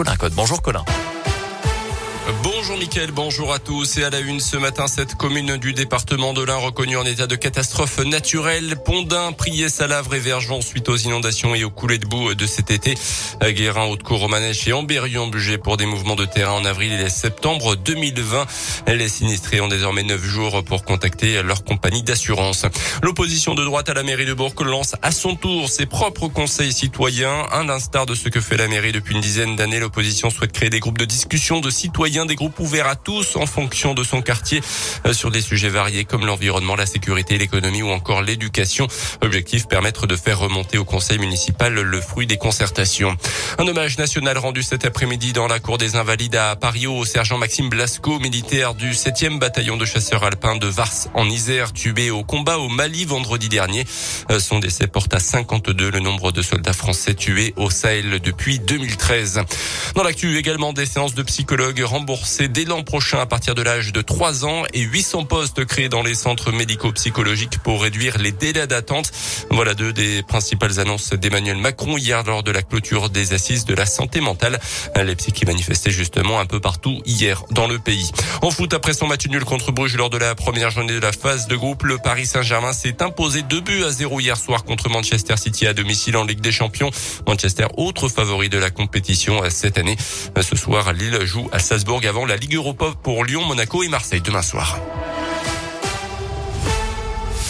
Colin Code. Bonjour Colin. Bonjour Mickaël, bonjour à tous. Et à la une ce matin, cette commune du département de l'Ain reconnue en état de catastrophe naturelle. Pondin, Priès, Salavre et Vergent suite aux inondations et aux coulées de boue de cet été. Guérin, Haute-Cour, Romanèche et Ambérieu budget pour des mouvements de terrain en avril et septembre 2020. Les sinistrés ont désormais neuf jours pour contacter leur compagnie d'assurance. L'opposition de droite à la mairie de Bourg lance à son tour ses propres conseils citoyens. À l'instar de ce que fait la mairie depuis une dizaine d'années, l'opposition souhaite créer des groupes de discussion de citoyens des groupes ouverts à tous en fonction de son quartier euh, sur des sujets variés comme l'environnement, la sécurité, l'économie ou encore l'éducation. Objectif permettre de faire remonter au conseil municipal le fruit des concertations. Un hommage national rendu cet après-midi dans la cour des Invalides à Paris au sergent Maxime Blasco, militaire du 7e bataillon de chasseurs alpins de Vars en Isère, tué au combat au Mali vendredi dernier. Euh, son décès porte à 52 le nombre de soldats français tués au Sahel depuis 2013. Dans l'actu également des séances de psychologues dès l'an prochain à partir de l'âge de 3 ans et 800 postes créés dans les centres médico-psychologiques pour réduire les délais d'attente. Voilà deux des principales annonces d'Emmanuel Macron hier lors de la clôture des assises de la santé mentale. Les psy manifestaient justement un peu partout hier dans le pays. En foot, après son match nul contre Bruges lors de la première journée de la phase de groupe, le Paris Saint-Germain s'est imposé deux buts à zéro hier soir contre Manchester City à domicile en Ligue des Champions. Manchester, autre favori de la compétition cette année. Ce soir, Lille joue à Salzbourg avant la Ligue Europa pour Lyon, Monaco et Marseille demain soir.